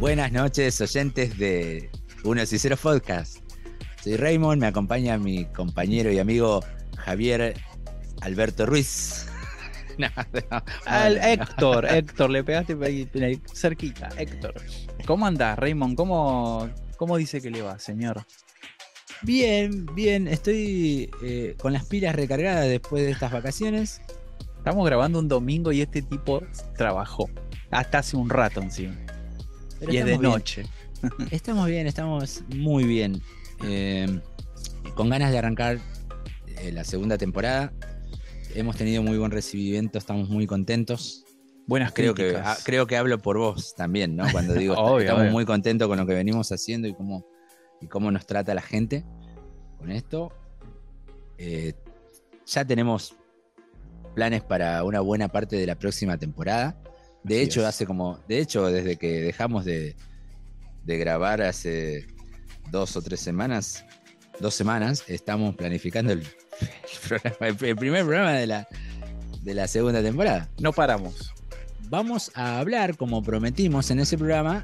Buenas noches, oyentes de Unos y Ceros Podcast. Soy Raymond, me acompaña mi compañero y amigo Javier Alberto Ruiz. No, no, Al Héctor, Héctor, le pegaste cerquita, Héctor. ¿Cómo andás, Raymond? ¿Cómo, ¿Cómo dice que le va, señor? Bien, bien, estoy eh, con las pilas recargadas después de estas vacaciones. Estamos grabando un domingo y este tipo trabajó. Hasta hace un rato encima. Y es de noche. Estamos bien, estamos muy bien. Eh, con ganas de arrancar eh, la segunda temporada. Hemos tenido muy buen recibimiento, estamos muy contentos. Buenas creo que creo que hablo por vos también, ¿no? Cuando digo estamos muy contentos con lo que venimos haciendo y cómo, y cómo nos trata la gente con esto. Eh, ya tenemos planes para una buena parte de la próxima temporada. De hecho, hace como. De hecho, desde que dejamos de, de grabar hace dos o tres semanas, dos semanas, estamos planificando el, el, primer programa de la, de la segunda temporada. No paramos. Vamos a hablar, como prometimos en ese programa,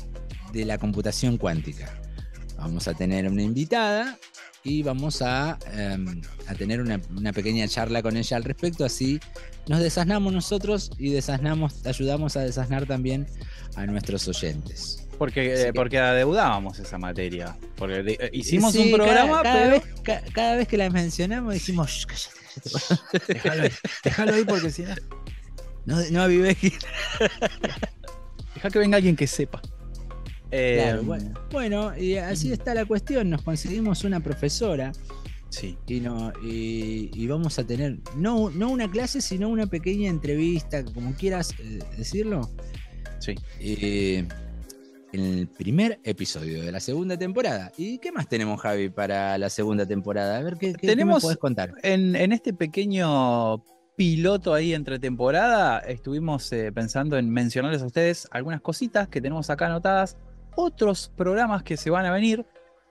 de la computación cuántica. Vamos a tener una invitada y vamos a, em, a tener una, una, pequeña charla con ella al respecto, así nos desasnamos nosotros y desasnamos, ayudamos a desasnar también a nuestros oyentes. Porque, eh, porque adeudábamos esa materia. Porque eh, hicimos un programa, cada, vez, cada vez que la mencionamos decimos, cállate, cállate. Déjalo, ahí porque si no. No, no avivé. Deja que venga alguien que sepa. Eh, bueno. bueno, y así está la cuestión. Nos conseguimos una profesora. Sí. Y, no, y, vamos a tener, no, no una clase, sino una pequeña entrevista, como quieras decirlo. Sí. Eh, en el primer episodio de la segunda temporada. ¿Y qué más tenemos, Javi, para la segunda temporada? A ver, ¿qué, tenemos, puedes contar? En, este pequeño piloto ahí entre temporada, estuvimos eh, pensando en mencionarles a ustedes algunas cositas que tenemos acá anotadas, otros programas que se van a venir.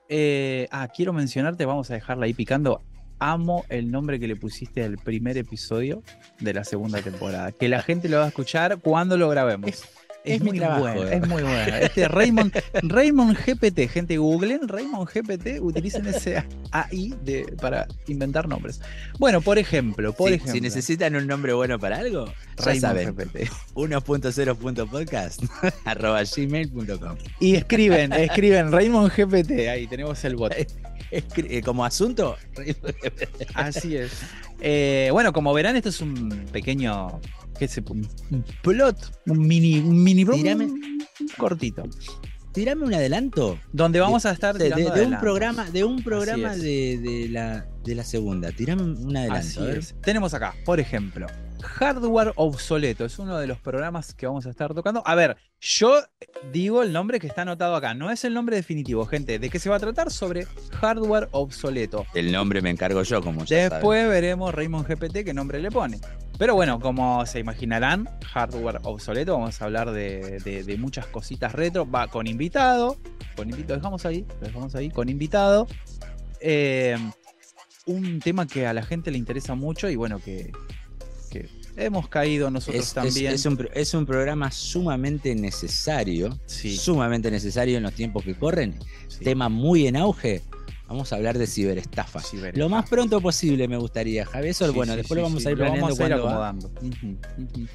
Eh, ah, quiero mencionarte, vamos a dejarla ahí picando. Amo el nombre que le pusiste al primer episodio de la segunda temporada. Que la gente lo va a escuchar cuando lo grabemos. Es, muy bueno, es muy bueno. Este Raymond, Raymond GPT, gente, googlen Raymond GPT, utilicen ese AI de, para inventar nombres. Bueno, por ejemplo, por ejemplo. Si necesitan un nombre bueno para algo, Raymond GPT. 1.0.podcast arroba gmail.com. Y escriben, escriben Raymond GPT, ahí tenemos el bot. Eh, como asunto, Así es. Eh, bueno, como verán, esto es un pequeño un plot, un mini, un mini cortito. Tirame un adelanto. Donde vamos a estar de, un programa, de un programa de, la, de la segunda. Tirame un adelanto. Tenemos acá, por ejemplo, Hardware Obsoleto. Es uno de los programas que vamos a estar tocando. A ver, yo digo el nombre que está anotado acá. No es el nombre definitivo, gente. ¿De qué se va a tratar? Sobre hardware obsoleto. El nombre me encargo yo, como ya Después veremos Raymond GPT qué nombre le pone. Pero bueno, como se imaginarán, hardware obsoleto. Vamos a hablar de, muchas cositas retro. Va con invitado. Con invitado, dejamos ahí. dejamos ahí. Con invitado. Eh, un tema que a la gente le interesa mucho y bueno, que, hemos caído nosotros también. Es, un, programa sumamente necesario, sumamente necesario en los tiempos que corren. Tema muy en auge. Vamos a hablar de ciberestafa. Lo más pronto posible me gustaría, Javi. Eso, bueno, después lo vamos a ir planeando cuando acomodando.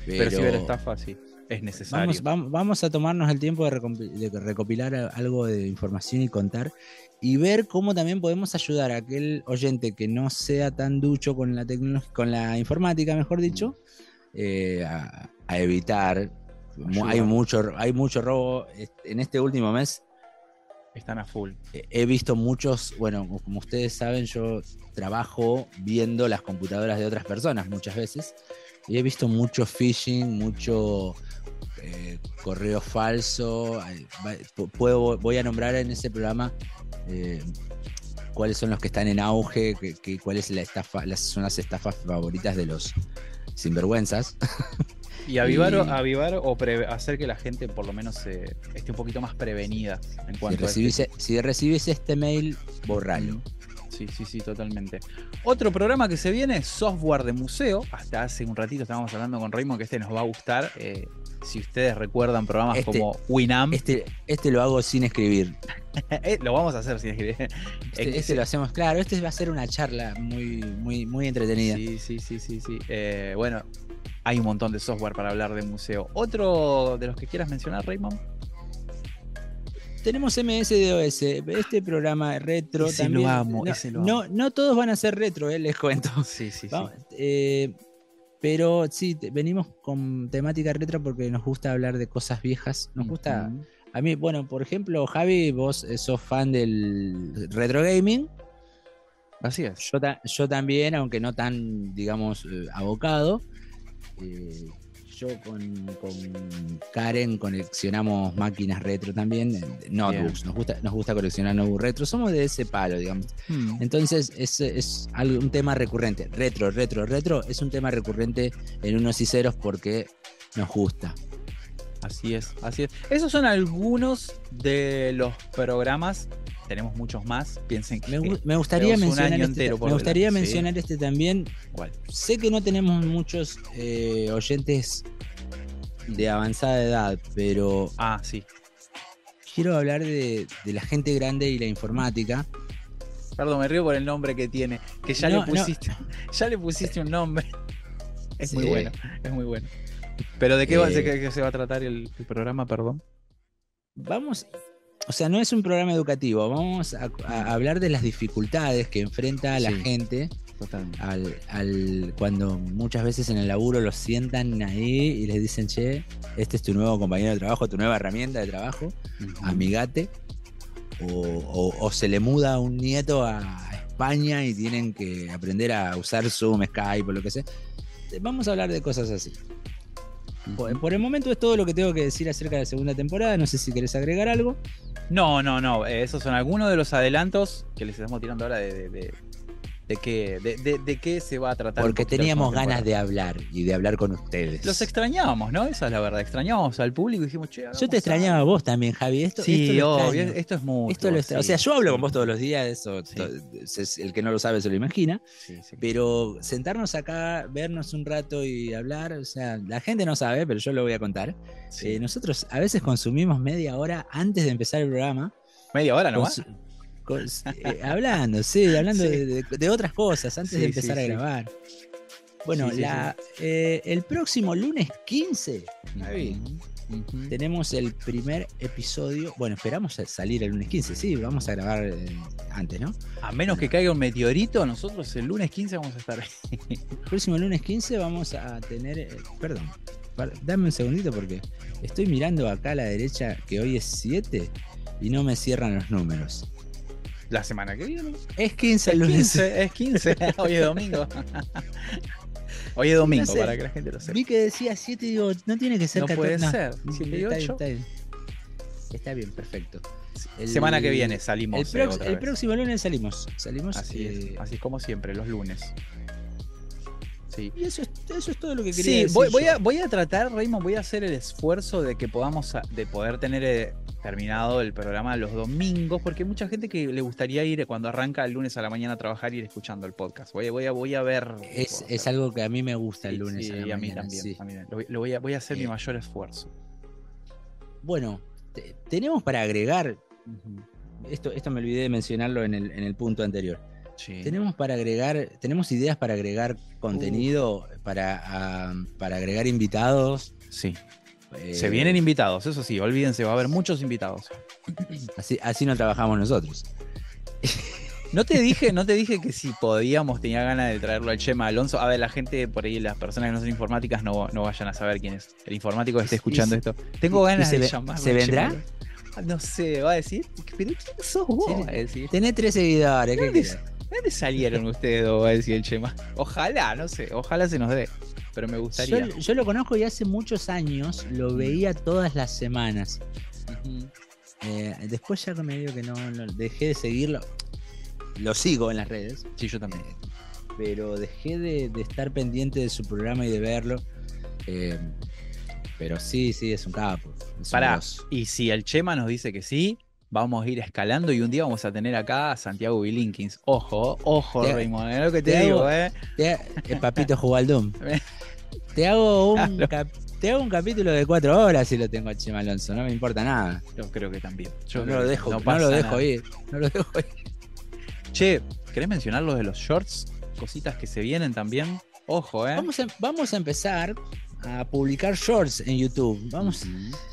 Pero, ciberestafa sí. Es necesario. Vamos, vamos, a tomarnos el tiempo de, recopilar algo de información y contar y ver cómo también podemos ayudar a aquel oyente que no sea tan ducho con la tecnología, con la informática, mejor dicho, eh, a, evitar. Hay mucho, hay mucho robo. En este último mes están a full. He visto muchos, bueno, como ustedes saben, yo trabajo viendo las computadoras de otras personas muchas veces. Y he visto mucho phishing, mucho eh, correo falso. Puedo, voy a nombrar en ese programa eh, cuáles son los que están en auge, que, cuáles la estafa, son las estafas favoritas de los sinvergüenzas. Y avivar, avivar o hacer que la gente por lo menos esté un poquito más prevenida en cuanto si recibís, e, Si recibís este mail, borralo. Sí, sí, sí, totalmente. Otro programa que se viene, software de museo. Hasta hace un ratito estábamos hablando con Raymond que este nos va a gustar. Eh, Si ustedes recuerdan programas este, como Winamp. Este, este lo hago sin escribir. Eh, lo vamos a hacer sin escribir. Este, este, lo hacemos, claro. Este va a ser una charla muy, muy, muy entretenida. Sí, sí, sí, sí, sí. Eh, bueno, hay un montón de software para hablar de museo. ¿Otro de los que quieras mencionar, Raymond? Tenemos MS-DOS, este programa retro ese también. Lo amo, no, ese lo amo. No, todos van a ser retro, eh, les cuento. Sí, sí, sí. Eh, pero sí, venimos con temática retro porque nos gusta hablar de cosas viejas. Nos gusta. A mí, bueno, por ejemplo, Javi, vos sos fan del retro gaming. Así es. Yo, yo también, aunque no tan, digamos, eh, abocado. Eh, yo con, Karen coleccionamos máquinas retro también, notebooks, nos gusta, nos gusta coleccionar notebooks retro, somos de ese palo, digamos. Hmm. Entonces es, es un tema recurrente, retro, retro, retro, es un tema recurrente en unos y ceros porque nos gusta. Así es, así es. Esos son algunos de los programas tenemos muchos más. Piensen que me, gustaría mencionar este, me gustaría mencionar este también. Sé que no tenemos muchos eh, oyentes de avanzada edad, pero ah sí. Quiero hablar de, la gente grande y la informática. Perdón, me río por el nombre que tiene, que ya le pusiste, ya le pusiste un nombre. Es muy bueno, es muy bueno. Pero de qué, va, eh, se va a tratar el programa, perdón. Vamos, o sea, no es un programa educativo, vamos a, hablar de las dificultades que enfrenta la gente al, cuando muchas veces en el laburo los sientan ahí y les dicen, che, este es tu nuevo compañero de trabajo, tu nueva herramienta de trabajo, amigate, o, se le muda un nieto a España y tienen que aprender a usar Zoom, Skype o lo que sea. Vamos a hablar de cosas así. Por, el momento es todo lo que tengo que decir acerca de la segunda temporada. No sé si querés agregar algo. No, no, no. Eh, esos son algunos de los adelantos que les estamos tirando ahora de, de qué, de, qué se va a tratar. Porque teníamos ganas de hablar y de hablar con ustedes. Los extrañábamos, ¿no? Esa es la verdad. Extrañábamos al público y dijimos, che, Yo te extrañaba a vos también, Javi. Esto, sí, esto, esto es mucho. O sea, yo hablo con vos todos los días, eso, el que no lo sabe se lo imagina. Pero sentarnos acá, vernos un rato y hablar, o sea, la gente no sabe, pero yo lo voy a contar. Eh, nosotros a veces consumimos media hora antes de empezar el programa. ¿Media hora eh, hablando, sí, hablando De, otras cosas antes de empezar a grabar. Bueno, la, eh, el próximo lunes 15, tenemos el primer episodio. Bueno, esperamos salir el lunes 15, sí, vamos a grabar eh, antes, ¿no? A menos que caiga un meteorito, nosotros el lunes 15 vamos a estar ahí. el próximo lunes 15 vamos a tener. perdón, dame un segundito porque estoy mirando acá a la derecha que hoy es 7 y no me cierran los números. La semana que viene. Es 15 el lunes. es 15. Hoy es domingo. Hoy es domingo, para que la gente lo sepa. Vi que decía 7 y digo, no tiene que ser no Puede ser. 7 y 8. Está, bien, perfecto. semana que viene salimos. El, el próximo lunes salimos. Salimos. Así, es, eh, así como siempre, los lunes. Sí. Y eso es, eso es todo lo que quería sí, decir. Voy, voy, a, voy a tratar, Raymond, voy a hacer el esfuerzo de que podamos, de poder tener eh, terminado el programa los domingos, porque hay mucha gente que le gustaría ir cuando arranca el lunes a la mañana a trabajar y ir escuchando el podcast. Voy, voy, a, voy a ver. Es, es algo que a mí me gusta el lunes. a, la mí también. Lo, voy, a, voy a hacer mi mayor esfuerzo. Bueno, tenemos para agregar. Esto, esto me olvidé de mencionarlo en el, en el punto anterior. Tenemos para agregar, tenemos ideas para agregar contenido, para, para agregar invitados. Sí. Se vienen invitados, eso sí, olvídense, va a haber muchos invitados. Así, así no trabajamos nosotros. No te dije, no te dije que si podíamos, tenía ganas de traerlo al Chema Alonso. A ver, la gente por ahí, las personas que no son informáticas, no, no vayan a saber quién es. El informático que esté escuchando esto. Tengo ganas de llamarlo. ¿Se vendrá? No sé, va a decir. ¿Pero quién sos vos? Tenés tres seguidores, ¿qué ¿De dónde salieron ustedes dos? Va a decir el Chema. Ojalá, no sé, ojalá se nos dé. Pero me gustaría. Yo, lo conozco y hace muchos años lo veía todas las semanas. Eh, después ya me digo que no, dejé de seguirlo. Lo sigo en las redes. Sí, yo también. Eh, pero dejé de, estar pendiente de su programa y de verlo. Eh, pero sí, sí, es un capo. Pará, y si el Chema nos dice que sí, vamos a ir escalando y un día vamos a tener acá a Santiago Bilinkins. Ojo, ojo, Raymond, es lo que te, digo, ¿eh? el papito jugó al Doom. te hago un te hago un capítulo de cuatro horas si lo tengo a Chema Alonso, no me importa nada. Yo creo que también. Yo no, lo dejo, no, lo dejo ir. No lo dejo ir. Che, ¿querés mencionar lo de los shorts? Cositas que se vienen también. Ojo, ¿eh? Vamos a, vamos a empezar a publicar shorts en YouTube. Vamos,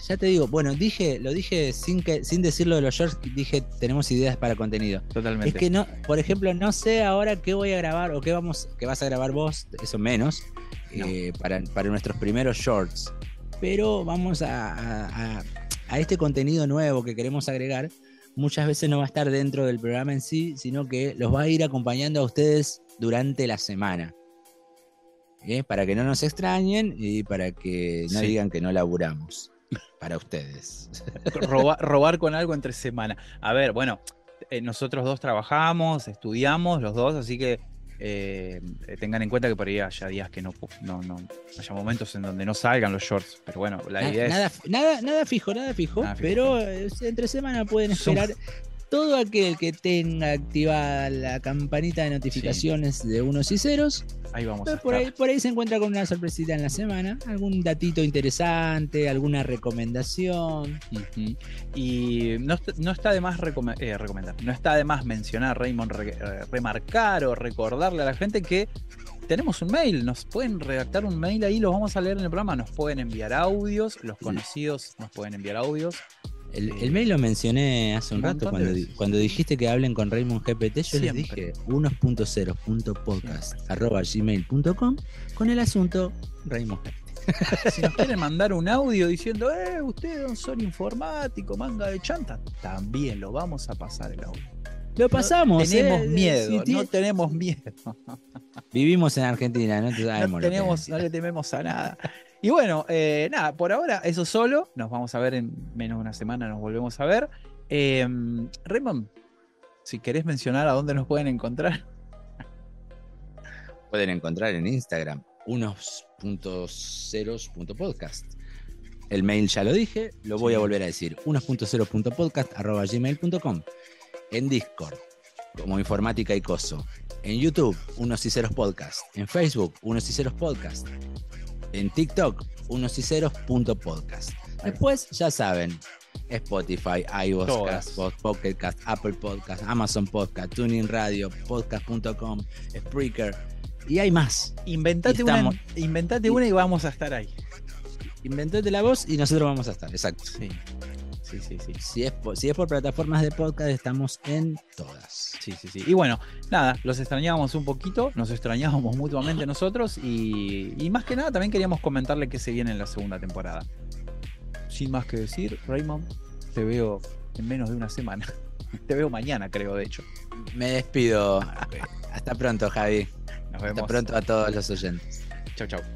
ya te digo, bueno, dije, lo dije sin que, sin decirlo de los shorts, dije tenemos ideas para contenido. Totalmente. Es que no, por ejemplo, no sé ahora qué voy a grabar o qué vamos, qué vas a grabar vos, eso menos, eh, para, nuestros primeros shorts. Pero vamos a, a este contenido nuevo que queremos agregar. Muchas veces no va a estar dentro del programa en sí, sino que los va a ir acompañando a ustedes durante la semana. ¿Eh? para que no nos extrañen y para que no digan que no laburamos. Para ustedes. robar con algo entre semana. A ver, bueno, eh, nosotros dos trabajamos, estudiamos los dos, así que eh, tengan en cuenta que por ahí haya días que no, no, no, haya momentos en donde no salgan los shorts. Pero bueno, la idea nada, es. Nada, nada fijo, nada fijo, pero entre semana pueden esperar todo aquel que tenga activada la campanita de notificaciones de unos y ceros, ahí vamos. por, ahí, por ahí se encuentra con una sorpresita en la semana, algún datito interesante, alguna recomendación. Y no, está de más eh, recomendar, no está de más mencionar, Raymond, eh, remarcar o recordarle a la gente que tenemos un mail, nos pueden redactar un mail ahí, los vamos a leer en el programa, nos pueden enviar audios, los conocidos nos pueden enviar audios. El, mail lo mencioné hace un, rato cuando, cuando dijiste que hablen con Raymond GPT, yo les dije 1.0.podcast.gmail.com con el asunto Raymond GPT. si nos quieren mandar un audio diciendo, eh, ustedes son informáticos, manga de chanta, también lo vamos a pasar el audio. Lo pasamos. tenemos eh, miedo, no tenemos miedo. Vivimos en Argentina, no, no, tenemos, no le tememos a nada. Y bueno, eh, nada, por ahora eso solo. Nos vamos a ver en menos de una semana, nos volvemos a ver. Eh, Raymond, si querés mencionar a dónde nos pueden encontrar. Pueden encontrar en Instagram unos.ceros.podcast. El mail ya lo dije, lo voy a volver a decir, unos.0.podcast.gmail.com. En Discord, como informática y coso. En YouTube, unos y ceros podcast. En Facebook, unos y ceros podcast en TikTok, unos y ceros punto podcast. Después, ya saben, Spotify, iVoox, Pocket Cast, Apple Podcast, Amazon Podcast, Tuning Radio, podcast.com, Spreaker y hay más. Inventate, una, inventate una y vamos a estar ahí. Inventate la voz y nosotros vamos a estar, exacto. Sí. Sí, sí, sí. Si es, por, si es por plataformas de podcast, estamos en todas. Sí, sí, sí. Y bueno, nada, los extrañábamos un poquito, nos extrañábamos mutuamente nosotros y, y más que nada también queríamos comentarle que se viene en la segunda temporada. Sin más que decir, Raymond, te veo en menos de una semana. Te veo mañana, creo, de hecho. Me despido. Hasta pronto, Javi. Nos vemos. Hasta pronto a todos los oyentes. Chau, chau.